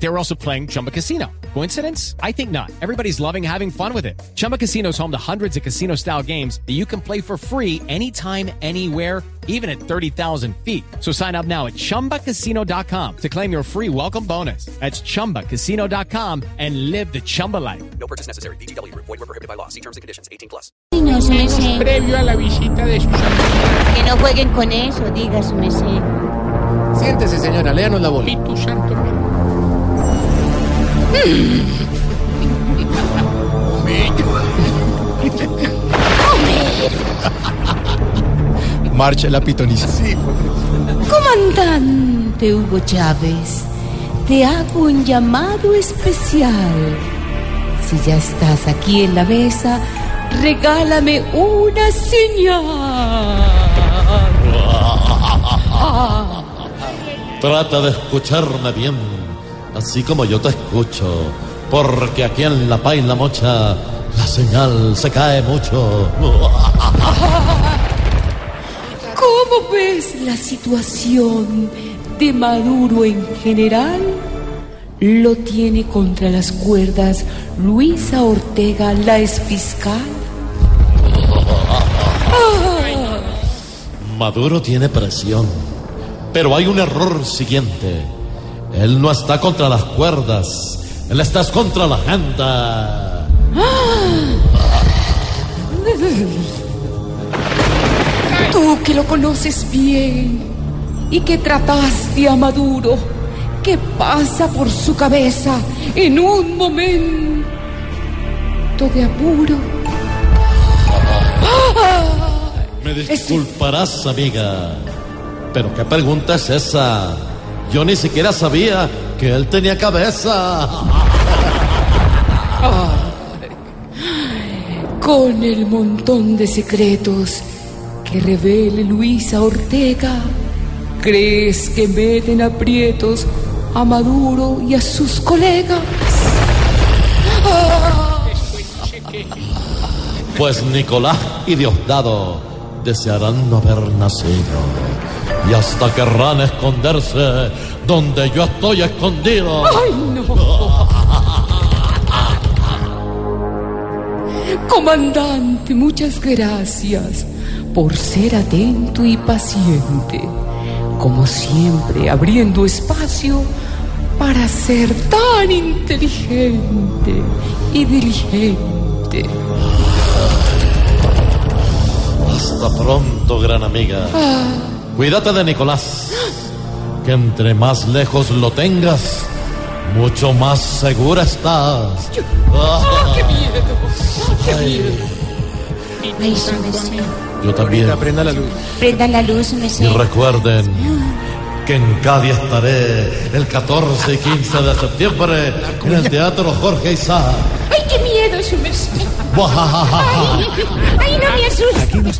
They were also playing Chumba Casino. Coincidence? I think not. Everybody's loving having fun with it. Chumba Casino is home to hundreds of casino style games that you can play for free anytime, anywhere, even at 30,000 feet. So sign up now at chumbacasino.com to claim your free welcome bonus. That's chumbacasino.com and live the Chumba life. No purchase necessary. BGW. Void were prohibited by law. See terms and conditions. 18 plus. No, su merced. previo a la visita de sus. Que no jueguen con eso, diga su merced. Siéntese, señora, léanos la bola. Espíritu Santo. Marcha la pitoniza. Comandante Hugo Chávez, te hago un llamado especial. Si ya estás aquí en la mesa, regálame una señal. Trata de escucharme bien, así como yo te escucho, porque aquí en La Paila Mocha la señal se cae mucho. ¿Cómo ves la situación de Maduro en general? Lo tiene contra las cuerdas Luisa Ortega, la ex fiscal. Maduro tiene presión, pero hay un error siguiente. Él no está contra las cuerdas, él está contra la agenda. Tú que lo conoces bien y que trataste a Maduro, ¿qué pasa por su cabeza en un momento de apuro? Me disculparás, amiga, pero ¿qué pregunta es esa? Yo ni siquiera sabía que él tenía cabeza. Con el montón de secretos que revele Luisa Ortega, ¿crees que meten aprietos a Maduro y a sus colegas? Pues Nicolás y Diosdado desearán no haber nacido y hasta querrán esconderse donde yo estoy escondido. ¡Ay, no! Comandante, muchas gracias por ser atento y paciente. Como siempre, abriendo espacio para ser tan inteligente y diligente. Hasta pronto, gran amiga. Cuídate de Nicolás, que entre más lejos lo tengas, mucho más segura estás. ¡Qué miedo! Ay, Ay, su merced. yo también. Prenda la luz. Prendan la luz, su Y recuerden que en Cádiz estaré el 14 y 15 de septiembre en el Teatro Jorge Isaac. Ay, qué miedo, su merced. Buajajaja. Ay, no me asuste.